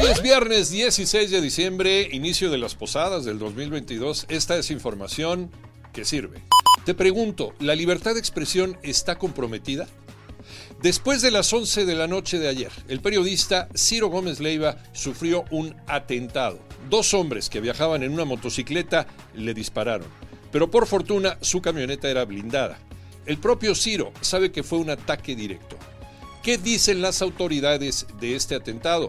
Hoy es viernes 16 de diciembre, inicio de las posadas del 2022. Esta es información que sirve. Te pregunto, ¿la libertad de expresión está comprometida? Después de las 11 de la noche de ayer, el periodista Ciro Gómez Leiva sufrió un atentado. Dos hombres que viajaban en una motocicleta le dispararon, pero por fortuna su camioneta era blindada. El propio Ciro sabe que fue un ataque directo. ¿Qué dicen las autoridades de este atentado?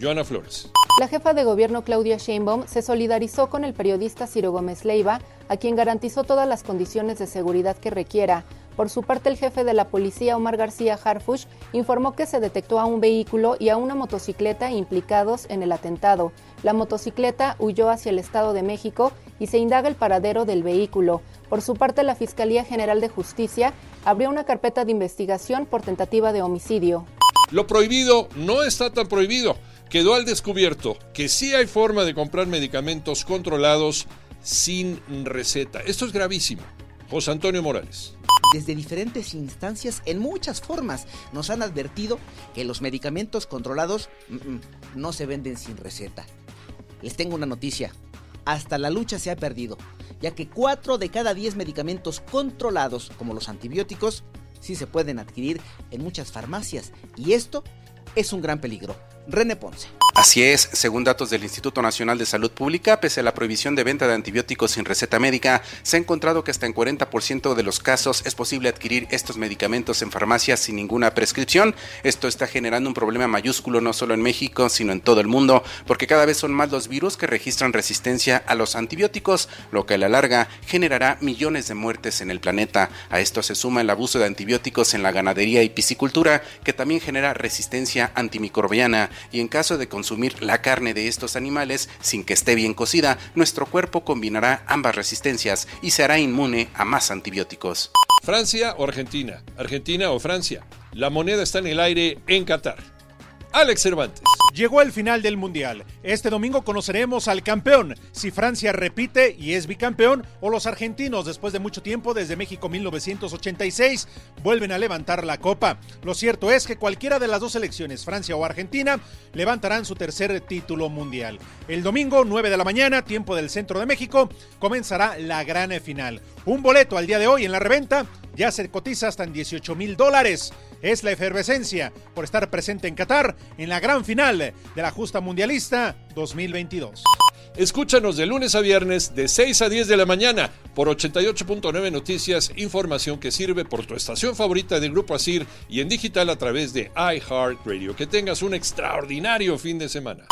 Joana Flores. La jefa de gobierno Claudia Sheinbaum se solidarizó con el periodista Ciro Gómez Leiva, a quien garantizó todas las condiciones de seguridad que requiera. Por su parte, el jefe de la policía, Omar García Harfush, informó que se detectó a un vehículo y a una motocicleta implicados en el atentado. La motocicleta huyó hacia el Estado de México y se indaga el paradero del vehículo. Por su parte, la Fiscalía General de Justicia abrió una carpeta de investigación por tentativa de homicidio. Lo prohibido no está tan prohibido. Quedó al descubierto que sí hay forma de comprar medicamentos controlados sin receta. Esto es gravísimo. José Antonio Morales. Desde diferentes instancias, en muchas formas, nos han advertido que los medicamentos controlados mm, mm, no se venden sin receta. Les tengo una noticia. Hasta la lucha se ha perdido, ya que 4 de cada 10 medicamentos controlados, como los antibióticos, sí se pueden adquirir en muchas farmacias. Y esto es un gran peligro. René Ponce. Así es, según datos del Instituto Nacional de Salud Pública, pese a la prohibición de venta de antibióticos sin receta médica, se ha encontrado que hasta en 40% de los casos es posible adquirir estos medicamentos en farmacias sin ninguna prescripción. Esto está generando un problema mayúsculo no solo en México, sino en todo el mundo, porque cada vez son más los virus que registran resistencia a los antibióticos, lo que a la larga generará millones de muertes en el planeta. A esto se suma el abuso de antibióticos en la ganadería y piscicultura, que también genera resistencia antimicrobiana y en caso de consumir la carne de estos animales sin que esté bien cocida, nuestro cuerpo combinará ambas resistencias y se hará inmune a más antibióticos. Francia o Argentina, Argentina o Francia. La moneda está en el aire en Qatar. Alex Cervantes. Llegó el final del Mundial. Este domingo conoceremos al campeón, si Francia repite y es bicampeón, o los argentinos, después de mucho tiempo, desde México 1986, vuelven a levantar la copa. Lo cierto es que cualquiera de las dos selecciones, Francia o Argentina, levantarán su tercer título mundial. El domingo, 9 de la mañana, tiempo del centro de México, comenzará la gran final. Un boleto al día de hoy en la reventa ya se cotiza hasta en 18 mil dólares. Es la efervescencia por estar presente en Qatar en la gran final de la justa mundialista 2022. Escúchanos de lunes a viernes de 6 a 10 de la mañana por 88.9 Noticias, información que sirve por tu estación favorita del Grupo Asir y en digital a través de iHeartRadio. Que tengas un extraordinario fin de semana.